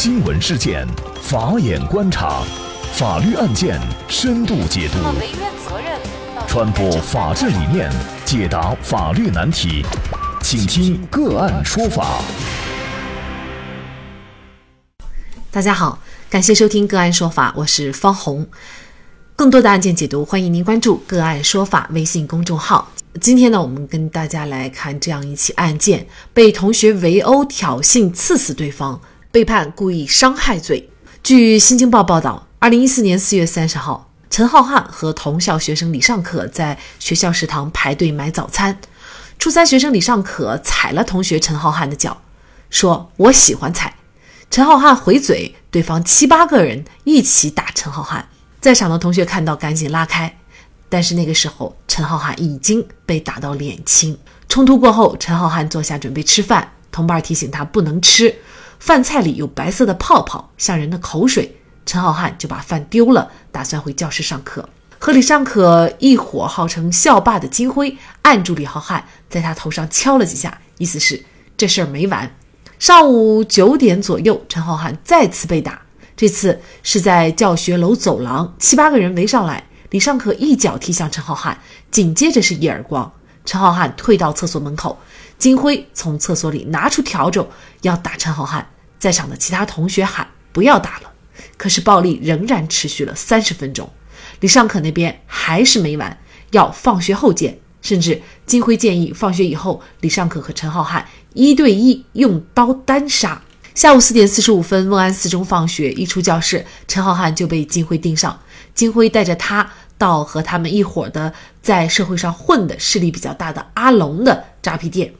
新闻事件，法眼观察，法律案件深度解读，传播法治理念，解答法律难题，请听个案说法。大家好，感谢收听个案说法，我是方红。更多的案件解读，欢迎您关注个案说法微信公众号。今天呢，我们跟大家来看这样一起案件：被同学围殴、挑衅、刺死对方，被判故意伤害罪。据《新京报》报道，二零一四年四月三十号，陈浩瀚和同校学生李尚可在学校食堂排队买早餐。初三学生李尚可踩了同学陈浩瀚的脚，说：“我喜欢踩。”陈浩瀚回嘴，对方七八个人一起打陈浩瀚。在场的同学看到，赶紧拉开。但是那个时候，陈浩瀚已经被打到脸青。冲突过后，陈浩瀚坐下准备吃饭，同伴提醒他不能吃，饭菜里有白色的泡泡，像人的口水。陈浩瀚就把饭丢了，打算回教室上课。和李尚可一伙号称校霸的金辉按住李浩瀚，在他头上敲了几下，意思是这事儿没完。上午九点左右，陈浩瀚再次被打，这次是在教学楼走廊，七八个人围上来。李尚可一脚踢向陈浩瀚，紧接着是一耳光。陈浩瀚退到厕所门口，金辉从厕所里拿出笤帚要打陈浩瀚。在场的其他同学喊不要打了，可是暴力仍然持续了三十分钟。李尚可那边还是没完，要放学后见。甚至金辉建议放学以后，李尚可和陈浩瀚一对一用刀单杀。下午四点四十五分，孟安四中放学，一出教室，陈浩瀚就被金辉盯上。金辉带着他到和他们一伙的在社会上混的势力比较大的阿龙的扎皮店。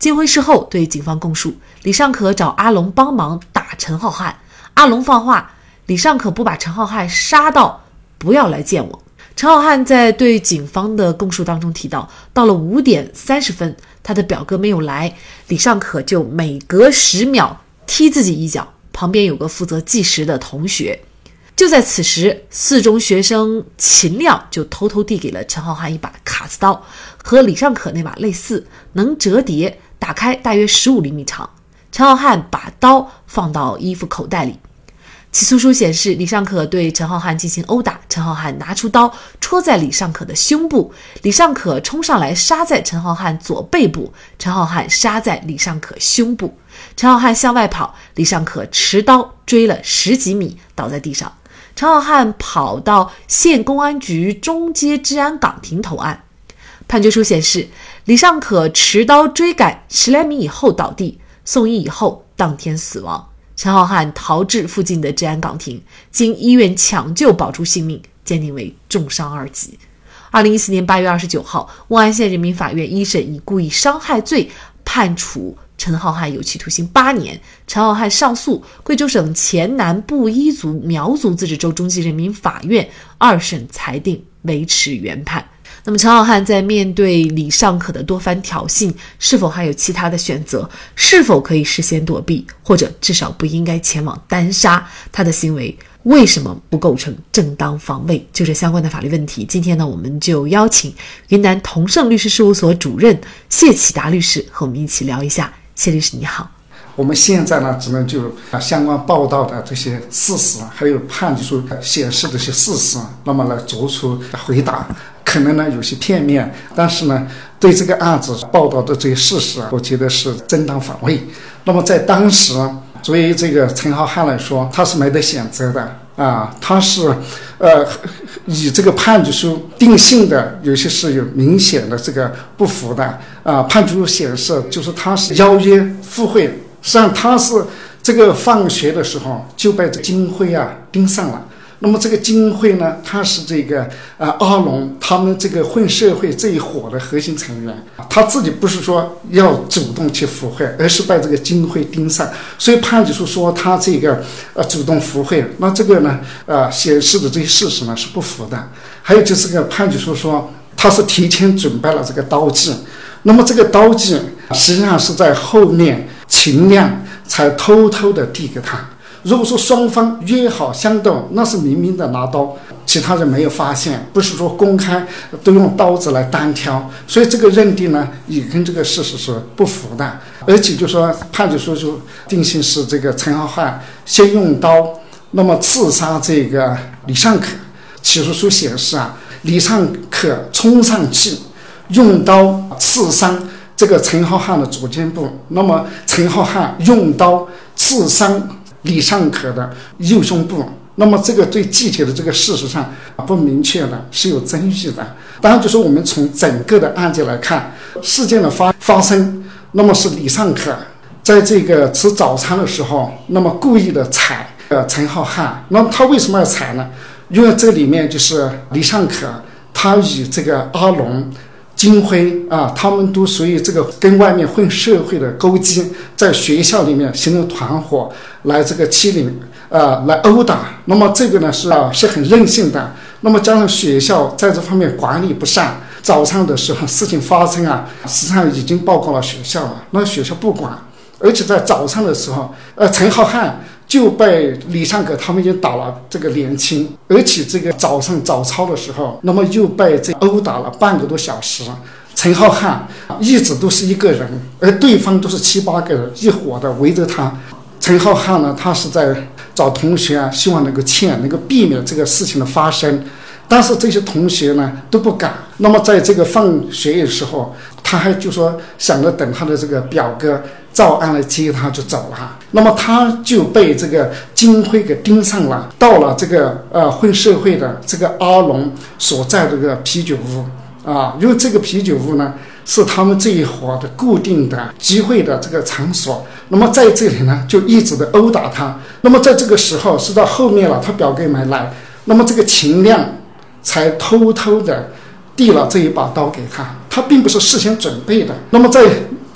金辉事后对警方供述，李尚可找阿龙帮忙打陈浩瀚，阿龙放话，李尚可不把陈浩瀚杀到，不要来见我。陈浩瀚在对警方的供述当中提到，到了五点三十分，他的表哥没有来，李尚可就每隔十秒踢自己一脚，旁边有个负责计时的同学。就在此时，四中学生秦亮就偷偷递给了陈浩瀚一把卡子刀，和李尚可那把类似，能折叠，打开大约十五厘米长。陈浩瀚把刀放到衣服口袋里。起诉书显示，李尚可对陈浩瀚进行殴打，陈浩瀚拿出刀戳在李尚可的胸部，李尚可冲上来杀在陈浩瀚左背部，陈浩瀚杀在李尚可胸部，陈浩瀚向外跑，李尚可持刀追了十几米，倒在地上。陈浩瀚跑到县公安局中街治安岗亭投案。判决书显示，李尚可持刀追赶十来米以后倒地，送医以后当天死亡。陈浩瀚逃至附近的治安岗亭，经医院抢救保住性命，鉴定为重伤二级。二零一四年八月二十九号，瓮安县人民法院一审以故意伤害罪判处。陈浩瀚有期徒刑八年。陈浩瀚上诉，贵州省黔南布依族苗族自治州中级人民法院二审裁定维持原判。那么，陈浩瀚在面对李尚可的多番挑衅，是否还有其他的选择？是否可以事先躲避，或者至少不应该前往单杀？他的行为为什么不构成正当防卫？就这相关的法律问题，今天呢，我们就邀请云南同盛律师事务所主任谢启达律师和我们一起聊一下。谢律师你好，我们现在呢，只能就啊相关报道的这些事实，还有判决书显示这些事实，那么来做出回答，可能呢有些片面，但是呢，对这个案子报道的这些事实，我觉得是正当防卫。那么在当时，作为这个陈浩瀚来说，他是没得选择的啊，他是，呃，以这个判决书定性的，有些是有明显的这个不符的。啊，判决书显示，就是他是邀约赴会，实际上他是这个放学的时候就被这金辉啊盯上了。那么这个金辉呢，他是这个啊阿龙他们这个混社会这一伙的核心成员，他自己不是说要主动去赴会，而是被这个金辉盯上，所以判决书说他这个呃主动赴会，那这个呢呃显示的这些事实呢是不符的。还有就是个判决书说他是提前准备了这个刀具。那么这个刀具实际上是在后面秦亮才偷偷的递给他，如果说双方约好相斗，那是明明的拿刀，其他人没有发现，不是说公开都用刀子来单挑，所以这个认定呢也跟这个事实是不符的。而且就说判决书就定性是这个陈浩瀚先用刀，那么刺杀这个李尚可。起诉书显示啊，李尚可冲上去用刀刺伤这个陈浩瀚的左肩部，那么陈浩瀚用刀刺伤。李尚可的右胸部，那么这个对具体的这个事实上不明确的，是有争议的。当然，就是我们从整个的案件来看，事件的发发生，那么是李尚可在这个吃早餐的时候，那么故意的踩呃陈浩瀚。那么他为什么要踩呢？因为这里面就是李尚可他与这个阿龙。金辉啊，他们都属于这个跟外面混社会的勾结，在学校里面形成团伙来这个欺凌，呃，来殴打。那么这个呢是啊 是很任性的。那么加上学校在这方面管理不善，早上的时候事情发生啊，实际上已经报告了学校了，那学校不管，而且在早上的时候，呃，陈浩瀚。就被李尚可他们已经打了这个年轻，而且这个早上早操的时候，那么又被这殴打了半个多小时。陈浩瀚一直都是一个人，而对方都是七八个人一伙的围着他。陈浩瀚呢，他是在找同学啊，希望能够劝，能够避免这个事情的发生。但是这些同学呢都不敢。那么在这个放学的时候，他还就说想着等他的这个表哥。赵安来接他就走了，那么他就被这个金辉给盯上了，到了这个呃混社会的这个阿龙所在这个啤酒屋。啊，因为这个啤酒屋呢是他们这一伙的固定的集会的这个场所，那么在这里呢就一直的殴打他，那么在这个时候是到后面了，他表哥没来，那么这个秦亮才偷偷的递了这一把刀给他，他并不是事先准备的，那么在。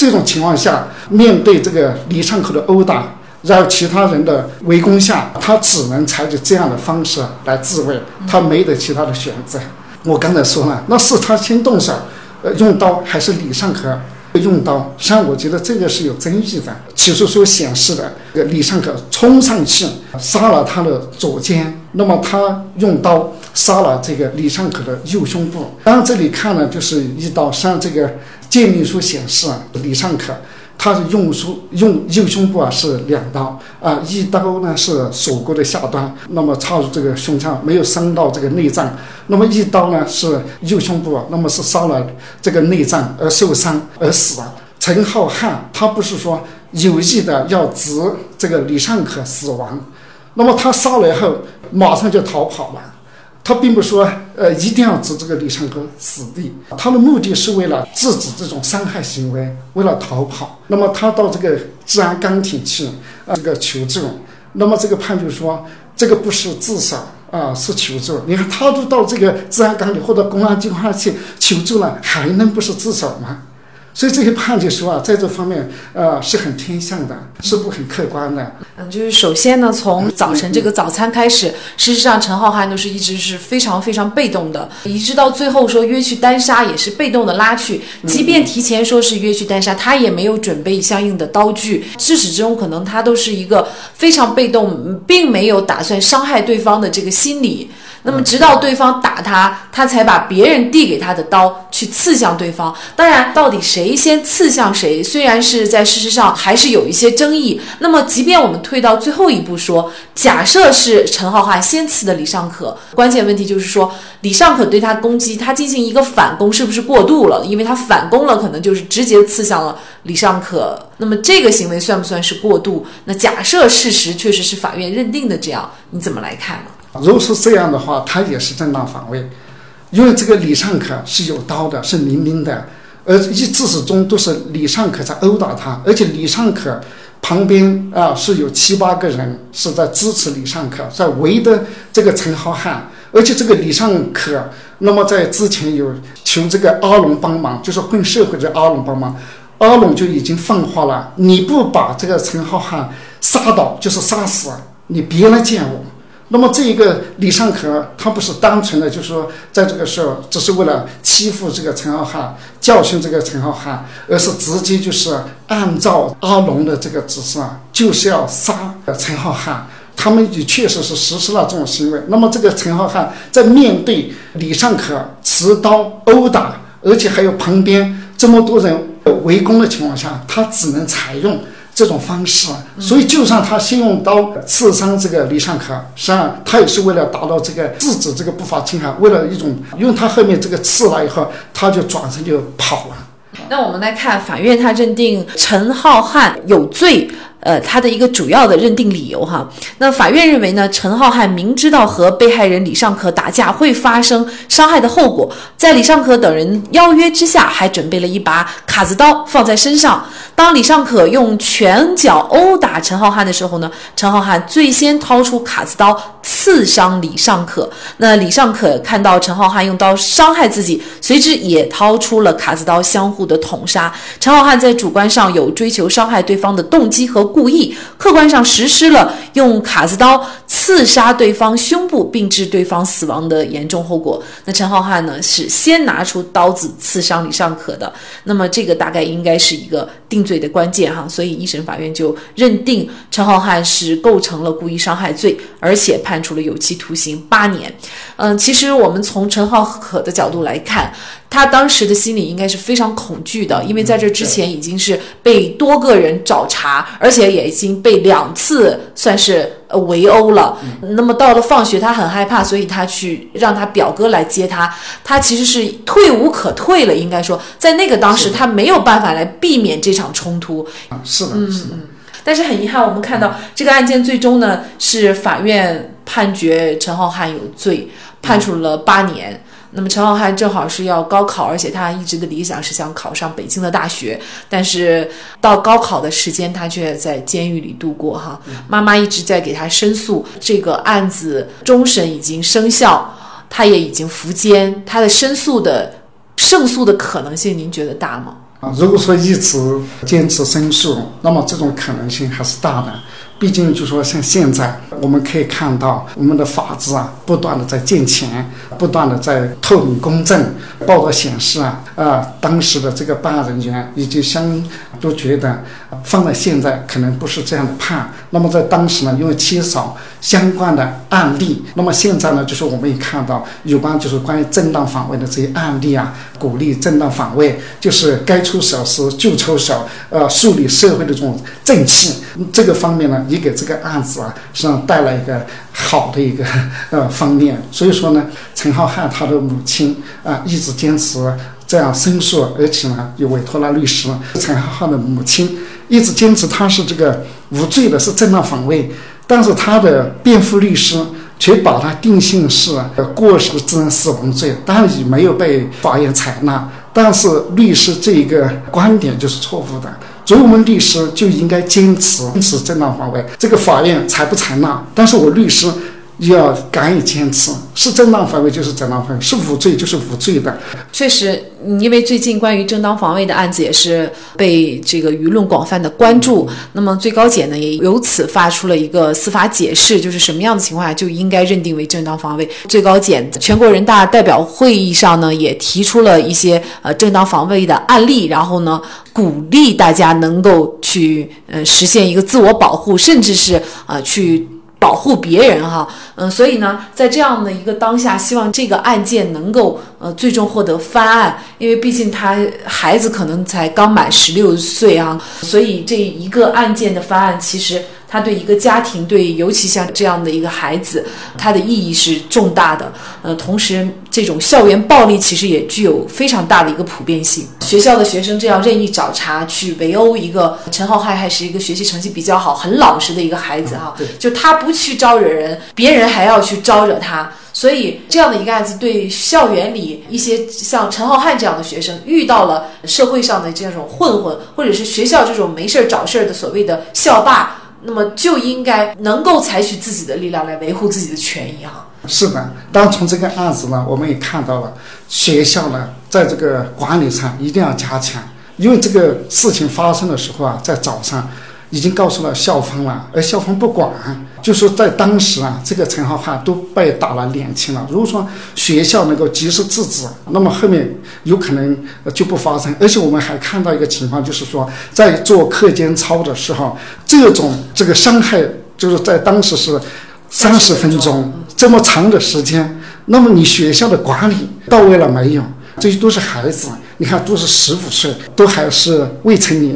这种情况下，面对这个李尚可的殴打，然后其他人的围攻下，他只能采取这样的方式来自卫，他没得其他的选择。我刚才说了，那是他先动手，呃，用刀还是李尚可用刀？实际上，我觉得这个是有争议的。起诉书显示的，李尚可冲上去杀了他的左肩，那么他用刀杀了这个李尚可的右胸部。当然，这里看了就是一刀，像这个。鉴定书显示啊，李尚可他是用书用右胸部啊是两刀啊，一刀呢是锁骨的下端，那么插入这个胸腔，没有伤到这个内脏。那么一刀呢是右胸部，那么是伤了这个内脏而受伤而死了。陈浩瀚他不是说有意的要致这个李尚可死亡，那么他杀了以后马上就逃跑了。他并不说，呃，一定要置这个李尚可死地，他的目的是为了制止这种伤害行为，为了逃跑。那么他到这个治安岗亭去，啊，这个求助。那么这个判决说，这个不是自首啊，是求助。你看，他都到这个治安岗亭或者公安机关去求助了，还能不是自首吗？所以这些判决书啊，在这方面，呃，是很偏向的，是不很客观的。嗯，就是首先呢，从早晨这个早餐开始，事实上陈浩瀚都是一直是非常非常被动的，一直到最后说约去单杀也是被动的拉去，即便提前说是约去单杀，他也没有准备相应的刀具，至始至终可能他都是一个非常被动，并没有打算伤害对方的这个心理。那么直到对方打他，他才把别人递给他的刀去刺向对方。当然，到底谁先刺向谁，虽然是在事实上还是有一些争议。那么，即便我们退到最后一步说，假设是陈浩瀚先刺的李尚可，关键问题就是说，李尚可对他攻击，他进行一个反攻是不是过度了？因为他反攻了，可能就是直接刺向了李尚可。那么这个行为算不算是过度？那假设事实确实是法院认定的这样，你怎么来看呢？如果是这样的话，他也是正当防卫，因为这个李尚可是有刀的，是明明的，而一自始终都是李尚可在殴打他，而且李尚可旁边啊是有七八个人是在支持李尚可，在围的这个陈浩瀚，而且这个李尚可那么在之前有求这个阿龙帮忙，就是混社会的阿龙帮忙，阿龙就已经放话了，你不把这个陈浩瀚杀倒，就是杀死，你别来见我。那么这一个李尚可，他不是单纯的就是说在这个时候只是为了欺负这个陈浩瀚、教训这个陈浩瀚，而是直接就是按照阿龙的这个指示啊，就是要杀陈浩瀚。他们也确实是实施了这种行为。那么这个陈浩瀚在面对李尚可持刀殴打，而且还有旁边这么多人围攻的情况下，他只能采用。这种方式，所以就算他先用刀刺伤这个李尚可，实际上他也是为了达到这个制止这个不法侵害，为了一种，因为他后面这个刺了以后，他就转身就跑了。那我们来看法院，他认定陈浩瀚有罪。呃，他的一个主要的认定理由哈，那法院认为呢，陈浩瀚明知道和被害人李尚可打架会发生伤害的后果，在李尚可等人邀约之下，还准备了一把卡子刀放在身上。当李尚可用拳脚殴打陈浩瀚的时候呢，陈浩瀚最先掏出卡子刀刺伤李尚可。那李尚可看到陈浩瀚用刀伤害自己，随之也掏出了卡子刀，相互的捅杀。陈浩瀚在主观上有追求伤害对方的动机和。故意客观上实施了用卡子刀刺杀对方胸部并致对方死亡的严重后果。那陈浩瀚呢是先拿出刀子刺伤李尚可的。那么这个大概应该是一个定罪的关键哈。所以一审法院就认定陈浩瀚是构成了故意伤害罪，而且判处了有期徒刑八年。嗯，其实我们从陈浩可的角度来看。他当时的心里应该是非常恐惧的，因为在这之前已经是被多个人找茬，而且也已经被两次算是围殴了。那么到了放学，他很害怕，所以他去让他表哥来接他。他其实是退无可退了，应该说，在那个当时，他没有办法来避免这场冲突。是的，是的。但是很遗憾，我们看到这个案件最终呢是法院判决陈浩瀚有罪，判处了八年。那么陈浩瀚正好是要高考，而且他一直的理想是想考上北京的大学，但是到高考的时间，他却在监狱里度过。哈，妈妈一直在给他申诉，这个案子终审已经生效，他也已经服监，他的申诉的胜诉的可能性，您觉得大吗？啊，如果说一直坚持申诉，那么这种可能性还是大的。毕竟，就说像现在，我们可以看到我们的法治啊，不断的在健全，不断的在透明公正。报道显示啊，啊，当时的这个办案人员以及相都觉得，放在现在可能不是这样判。那么在当时呢，因为缺少相关的案例，那么现在呢，就是我们也看到有关就是关于正当防卫的这些案例啊，鼓励正当防卫，就是该出手时就出手，呃，树立社会的这种正气。这个方面呢。也给这个案子啊，实际上带来一个好的一个呃方面。所以说呢，陈浩瀚他的母亲啊，一直坚持这样申诉，而且呢，又委托了律师。陈浩瀚的母亲一直坚持他是这个无罪的，是正当防卫，但是他的辩护律师却把他定性是过失致人死亡罪，但是没有被法院采纳。但是律师这一个观点就是错误的。所以我们律师就应该坚持坚持正当防卫，这个法院采不采纳？但是我律师要敢于坚持。是正当防卫就是正当防卫，是无罪就是无罪的。确实，因为最近关于正当防卫的案子也是被这个舆论广泛的关注。那么最高检呢也由此发出了一个司法解释，就是什么样的情况下就应该认定为正当防卫。最高检全国人大代表会议上呢也提出了一些呃正当防卫的案例，然后呢鼓励大家能够去呃实现一个自我保护，甚至是呃去。保护别人哈，嗯，所以呢，在这样的一个当下，希望这个案件能够呃最终获得翻案，因为毕竟他孩子可能才刚满十六岁啊，所以这一个案件的翻案，其实。他对一个家庭，对尤其像这样的一个孩子，他的意义是重大的。呃，同时这种校园暴力其实也具有非常大的一个普遍性。学校的学生这样任意找茬去围殴一个陈浩瀚，还是一个学习成绩比较好、很老实的一个孩子哈，就他不去招惹人，别人还要去招惹他。所以这样的一个案子，对校园里一些像陈浩瀚这样的学生，遇到了社会上的这种混混，或者是学校这种没事儿找事儿的所谓的校霸。那么就应该能够采取自己的力量来维护自己的权益哈。是的，当从这个案子呢，我们也看到了学校呢，在这个管理上一定要加强，因为这个事情发生的时候啊，在早上。已经告诉了校方了，而校方不管，就说在当时啊，这个陈浩瀚都被打了两枪了。如果说学校能够及时制止，那么后面有可能就不发生。而且我们还看到一个情况，就是说在做课间操的时候，这种这个伤害就是在当时是三十分钟这么长的时间，那么你学校的管理到位了没有？这些都是孩子，你看都是十五岁，都还是未成年，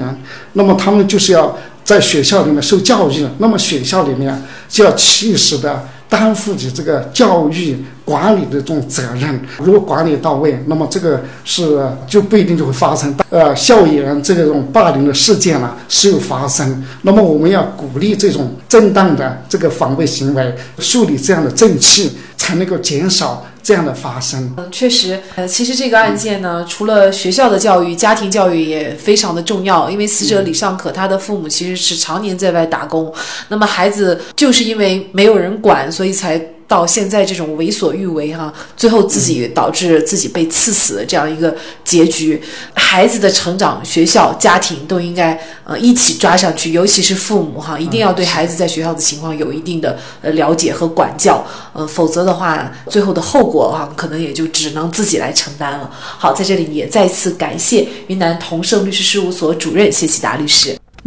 那么他们就是要在学校里面受教育，那么学校里面就要切实的担负起这个教育管理的这种责任。如果管理到位，那么这个是就不一定就会发生呃校园这种霸凌的事件了是有发生。那么我们要鼓励这种正当的这个防卫行为，树立这样的正气，才能够减少。这样的发生，嗯，确实，呃，其实这个案件呢，除了学校的教育，家庭教育也非常的重要。因为死者李尚可他的父母其实是常年在外打工，那么孩子就是因为没有人管，所以才。到现在这种为所欲为哈，最后自己导致自己被刺死的这样一个结局，孩子的成长、学校、家庭都应该呃一起抓上去，尤其是父母哈，一定要对孩子在学校的情况有一定的呃了解和管教，呃，否则的话，最后的后果哈，可能也就只能自己来承担了。好，在这里也再次感谢云南同盛律师事务所主任谢启达律师。